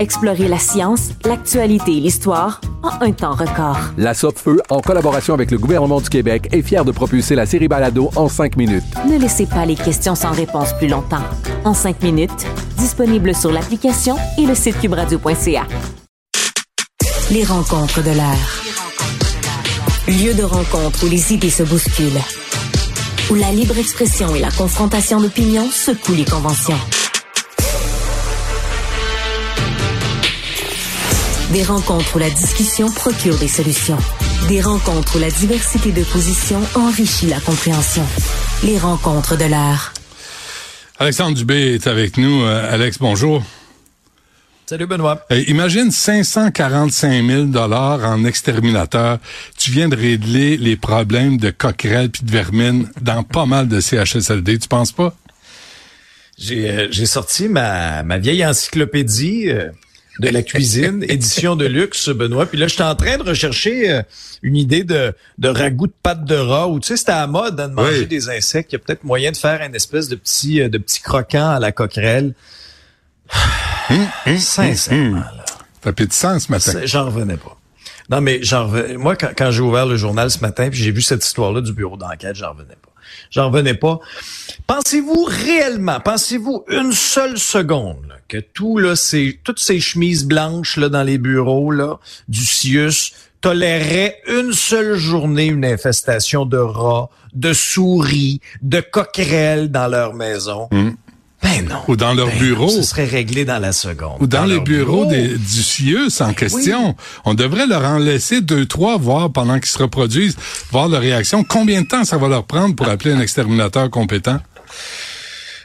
Explorez la science, l'actualité et l'histoire en un temps record. La Feu, en collaboration avec le gouvernement du Québec, est fière de propulser la série Balado en 5 minutes. Ne laissez pas les questions sans réponse plus longtemps. En 5 minutes, disponible sur l'application et le site cubradio.ca. Les rencontres de l'air. Lieu de rencontre où les idées se bousculent. Où la libre expression et la confrontation d'opinions secouent les conventions. Des rencontres où la discussion procure des solutions. Des rencontres où la diversité de positions enrichit la compréhension. Les rencontres de l'art. Alexandre Dubé est avec nous. Euh, Alex, bonjour. Salut Benoît. Euh, imagine 545 000 dollars en exterminateur. Tu viens de régler les problèmes de coquerelles puis de vermine dans pas mal de CHSLD. Tu penses pas? J'ai euh, sorti ma, ma vieille encyclopédie de la cuisine, édition de luxe, Benoît. Puis là, j'étais en train de rechercher euh, une idée de, de ragoût de pâte de rat. Ou tu sais, c'était à mode hein, de manger des insectes. Il y a peut-être moyen de faire une espèce de petit, euh, de petit croquant à la coquerelle. Hum, hum, Sincèrement, hum, là. Ça fait de sens ce matin. J'en revenais pas. Non, mais j'en revenais. Moi, quand, quand j'ai ouvert le journal ce matin, puis j'ai vu cette histoire-là du bureau d'enquête, j'en revenais pas. J'en revenais pas. Pensez-vous réellement, pensez-vous une seule seconde que tout là, c'est toutes ces chemises blanches là dans les bureaux là du CIUS tolérerait une seule journée une infestation de rats, de souris, de coquerelles dans leur maison? Hmm. Ben non. Ou dans leur ben bureau. ce serait réglé dans la seconde. Ou dans, les bureaux des, du CIUS en ben question. On devrait leur en laisser deux, trois, voir pendant qu'ils se reproduisent, voir leur réaction. Combien de temps ça va leur prendre pour appeler un exterminateur compétent?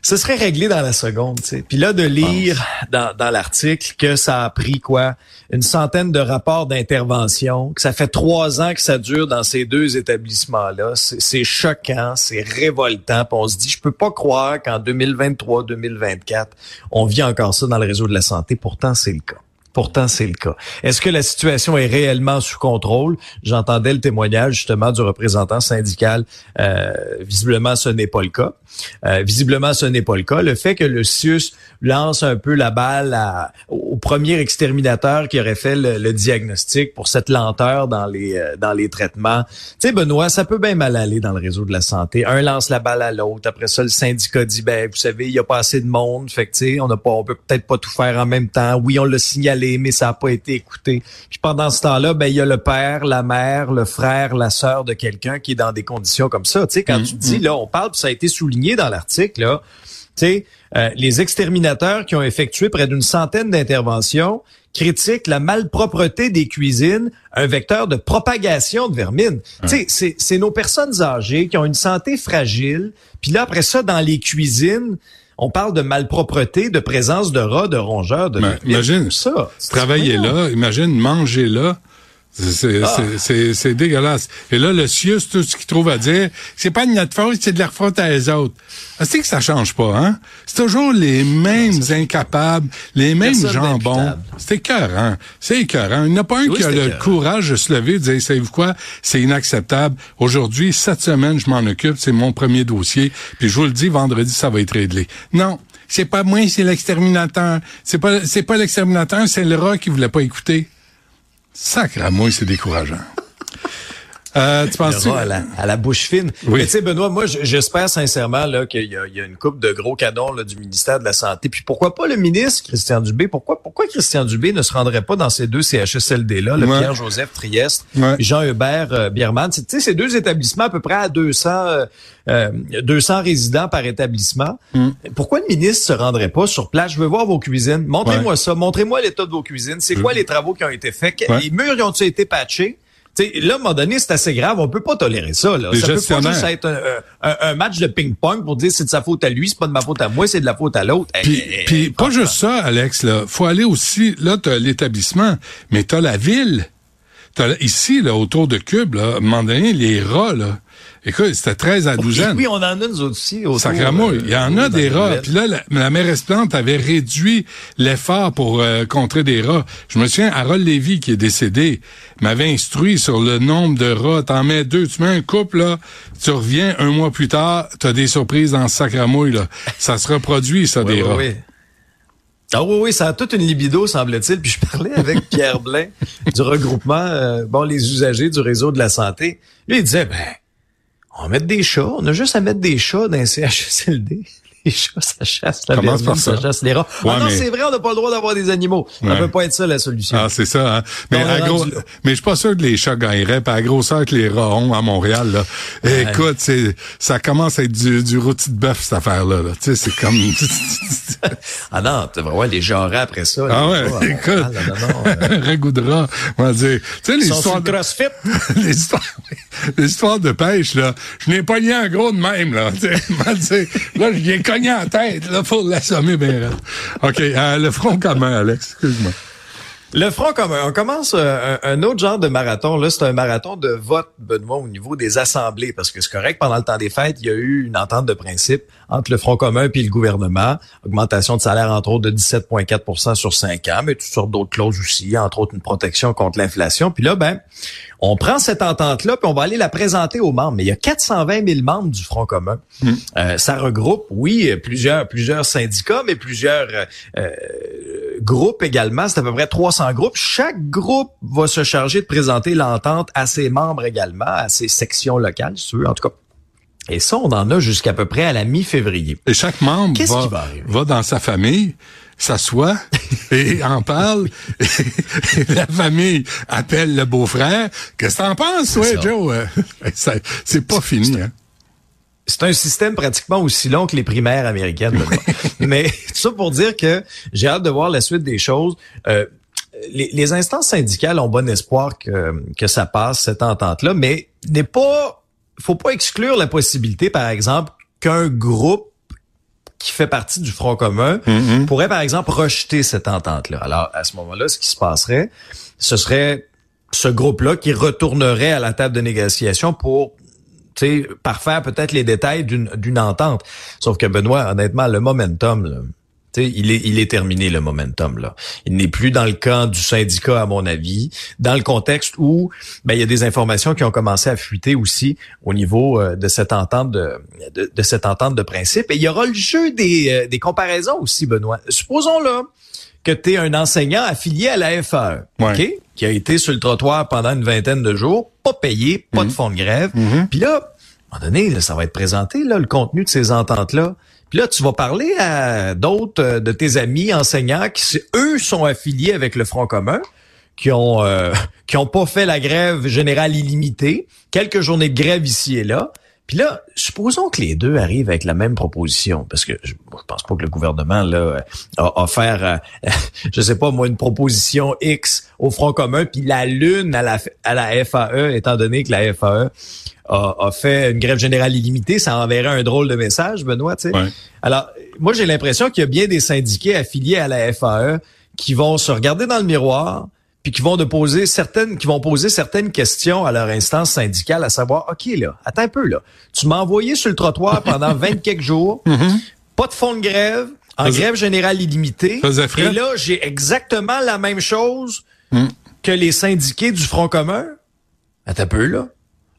Ce serait réglé dans la seconde. sais. Puis là, de lire dans, dans l'article que ça a pris quoi une centaine de rapports d'intervention, que ça fait trois ans que ça dure dans ces deux établissements-là, c'est choquant, c'est révoltant. Puis on se dit, je peux pas croire qu'en 2023-2024, on vit encore ça dans le réseau de la santé. Pourtant, c'est le cas. Pourtant, c'est le cas. Est-ce que la situation est réellement sous contrôle? J'entendais le témoignage justement du représentant syndical. Euh, visiblement, ce n'est pas le cas. Euh, visiblement, ce n'est pas le cas. Le fait que le CIUS lance un peu la balle au premier exterminateur qui aurait fait le, diagnostic pour cette lenteur dans les euh, dans les traitements. Tu sais, Benoît, ça peut bien mal aller dans le réseau de la santé. Un lance la balle à l'autre. Après ça, le syndicat dit, ben, vous savez, il y a pas assez de monde. Fait que, tu sais, on n'a pas, on peut peut-être pas tout faire en même temps. Oui, on l'a signalé, mais ça n'a pas été écouté. Puis pendant ce temps-là, ben, il y a le père, la mère, le frère, la sœur de quelqu'un qui est dans des conditions comme ça. Tu sais, quand mm, tu dis, mm. là, on parle, ça a été souligné dans l'article, là, sais, euh, les exterminateurs qui ont effectué près d'une centaine d'interventions critiquent la malpropreté des cuisines, un vecteur de propagation de vermine. Tu sais, c'est nos personnes âgées qui ont une santé fragile, puis là, après ça, dans les cuisines, on parle de malpropreté, de présence de rats, de rongeurs, de... imagine ça. Travailler là, imagine manger là. Ah. C'est dégueulasse. Et là, le CIUS, tout ce qu'il trouve à dire, c'est pas de notre faute, c'est de la faute à les autres. Ah, c'est que ça change pas, hein? C'est toujours les mêmes incapables, les mêmes jambons. C'est écœurant. C'est écœurant. Il n'y en a pas un qui a le courage de se lever et de dire, savez-vous quoi? C'est inacceptable. Aujourd'hui, cette semaine, je m'en occupe. C'est mon premier dossier. Puis je vous le dis, vendredi, ça va être réglé. Non. C'est pas moi, c'est l'exterminateur. C'est pas, c'est pas l'exterminateur, c'est le rat qui voulait pas écouter. Sacre à moi, c'est décourageant. Euh, tu penses-tu? Le rat à la, à la bouche fine. Oui. Mais tu sais, Benoît, moi, j'espère sincèrement là qu'il y, y a une coupe de gros canons là, du ministère de la Santé. Puis pourquoi pas le ministre Christian Dubé? Pourquoi, pourquoi Christian Dubé ne se rendrait pas dans ces deux CHSLD-là, le Ouais. Pierre-Joseph Trieste, Ouais. Jean-Hubert euh, Biermann? Tu sais, ces deux établissements à peu près à 200, euh, euh, 200 résidents par établissement. Hmm. Pourquoi le ministre se rendrait pas sur place? Je veux voir vos cuisines. Montrez-moi ça. Montrez-moi l'état de vos cuisines. C'est quoi les travaux qui ont été faits? Les murs ils ont-ils été patchés? T'sais, là, à un moment donné, c'est assez grave. On peut pas tolérer ça. Là. Les ça peut pas juste être un, un- un match de ping-pong pour dire c'est de sa faute à lui, c'est pas de ma faute à moi, c'est de la faute à l'autre. Puis, puis pas juste ça, Alex. Là, faut aller aussi. Là, t'as l'établissement, mais t'as la ville. Ici, là, autour de Cube, là, à un moment donné, les rats, là. Écoute, c'était 13 à 12 ans. Oui, on en a nous autres aussi. euh, Il y en oui, a des rats. Puis là, la, la mairesse Plante avait réduit l'effort pour euh, contrer des rats. Je me souviens, Harold Lévy, qui est décédé, m'avait instruit sur le nombre de rats. T'en mets deux, tu mets un couple, là, tu reviens un mois plus tard, t'as des surprises dans sacramouille, là. Ça se reproduit, ça, des oui, rats. oui. Ah oui, oui, ça a toute une libido, semble-t-il. Puis je parlais avec Pierre Blain du regroupement, euh, bon, les usagers du réseau de la santé. Lui, il disait, ben, on va mettre des chats. On a juste à mettre des chats dans un CHSLD. Les chats, ça chasse la Commence vermine, par ça? ça chasse les rats. Ouais, ah non, mais- c'est vrai, on n'a pas le droit d'avoir des animaux. Ça Ouais. peut pas être ça, la solution. Ah, c'est ça, hein. Mais, à gros, mais je suis pas sûr que les chats gagneraient, puis à la grosseur que les rats ont à Montréal, là. Écoute, c'est, ça commence à être du, du rôti de bœuf, cette affaire-là, là. Tu sais, c'est comme, Ah non, t'as vraiment les genres après ça. ah ouais, chats, écoute, ah non, non, de rat, on va dire. Tu sais, de, crossfit. de pêche, là. Je n'ai pogné en gros de même, là. Tu sais, là, je l'ai cogné en tête, là, pour l'assommer bien raide. OK, euh, le front commun, Alex, excuse-moi. Le Front commun. On commence euh, un, un autre genre de marathon. Là, c'est un marathon de vote, Benoît, au niveau des assemblées. Parce que c'est correct, pendant le temps des fêtes, il y a eu une entente de principe entre le Front commun et le gouvernement. Augmentation de salaire, entre autres, de 17,4% sur 5 ans, mais toutes sortes d'autres clauses aussi, entre autres une protection contre l'inflation. Puis là, ben, on prend cette entente-là, puis on va aller la présenter aux membres. Mais il y a 420 000 membres du Front commun. Euh, ça regroupe, oui, plusieurs, plusieurs syndicats, mais plusieurs euh, euh, groupes également. C'est à peu près 300 groupes. Chaque groupe va se charger de présenter l'entente à ses membres également, à ses sections locales, si tu veux, en tout cas. Et ça, on en a jusqu'à peu près à la mi-février. Et chaque membre va, dans sa famille, s'assoit et en parle. Et la famille appelle le beau-frère. Qu'est-ce que t'en penses, ça. Joe? Euh, C'est pas fini, hein? C'est un système pratiquement aussi long que les primaires américaines. Mais tout ça pour dire que j'ai hâte de voir la suite des choses. Euh, les, les instances syndicales ont bon espoir que, que ça passe, cette entente-là, mais n'est pas, faut pas exclure la possibilité, par exemple, qu'un groupe qui fait partie du Front commun pourrait, par exemple, rejeter cette entente-là. Alors, à ce moment-là, ce qui se passerait, ce serait ce groupe-là qui retournerait à la table de négociation pour parfaire peut-être les détails d'une entente. Sauf que Benoît, honnêtement, le momentum, là, il est il est terminé le momentum là. Il n'est plus dans le camp du syndicat à mon avis, dans le contexte où ben il y a des informations qui ont commencé à fuiter aussi au niveau euh, de cette entente de, de de cette entente de principe et il y aura le jeu des euh, des comparaisons aussi Benoît. Supposons là que tu es un enseignant affilié à la FAE, Ouais. OK, qui a été sur le trottoir pendant une vingtaine de jours, pas payé, pas de fonds de grève. Puis là, à un moment donné, là, ça va être présenté, là, le contenu de ces ententes-là. Puis là, tu vas parler à d'autres euh, de tes amis enseignants qui, eux, sont affiliés avec le Front commun, qui ont euh, qui ont pas fait la grève générale illimitée, quelques journées de grève ici et là. Puis là, supposons que les deux arrivent avec la même proposition, parce que je, je pense pas que le gouvernement là a offert, euh, je sais pas moi, une proposition X au Front commun, puis la lune à la à la FAE, étant donné que la FAE a, a fait une grève générale illimitée, ça enverrait un drôle de message, Benoît. Tu sais. Ouais. Alors, moi, j'ai l'impression qu'il y a bien des syndiqués affiliés à la FAE qui vont se regarder dans le miroir, puis qui vont de poser certaines, qui vont poser certaines questions à leur instance syndicale, à savoir, ok là, attends un peu là, tu m'as envoyé sur le trottoir pendant 20 quelques jours, pas de fonds de grève, en grève générale illimitée, et là j'ai exactement la même chose que les syndiqués du Front commun. Attends un peu là.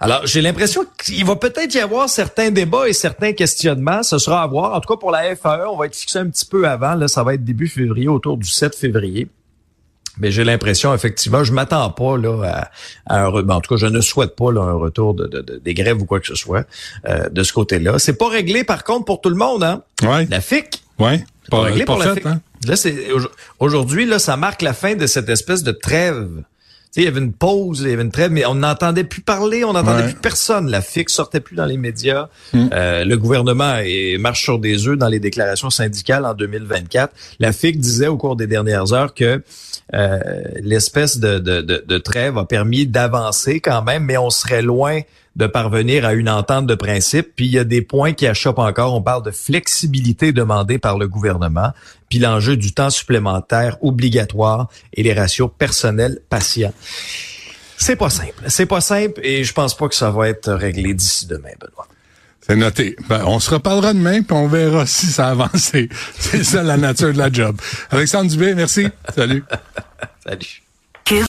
Alors, j'ai l'impression qu'il va peut-être y avoir certains débats et certains questionnements. Ce sera à voir. En tout cas, pour la FAE, on va être fixé un petit peu avant. Là, ça va être début février, autour du 7 février. Mais j'ai l'impression, effectivement, je m'attends pas là à, à un ben, en tout cas, je ne souhaite pas là, un retour de, de- de- des grèves ou quoi que ce soit euh, de ce côté-là. C'est pas réglé par contre pour tout le monde, hein? Ouais. La FIC. Ouais. Pas, réglé pas pour la fait, FIC. hein? Là, c'est au- aujourd'hui là, ça marque la fin de cette espèce de trêve. Il y avait une pause, il y avait une trêve, mais on n'entendait plus parler, on n'entendait Ouais. plus personne. La FIC sortait plus dans les médias. Mm. Euh, le gouvernement est- marche sur des œufs dans les déclarations syndicales en 2024. La FIC disait au cours des dernières heures que euh, l'espèce de, de, de, de trêve a permis d'avancer quand même, mais on serait loin de parvenir à une entente de principe. Puis il y a des points qui achoppent encore. On parle de flexibilité demandée par le gouvernement, puis l'enjeu du temps supplémentaire obligatoire et les ratios personnels patients. C'est pas simple. C'est pas simple et je pense pas que ça va être réglé d'ici demain, Benoît. C'est noté. Ben, on se reparlera demain, puis on verra si ça a avancé. C'est ça la nature de la job. Alexandre Dubé, merci. Salut. Salut.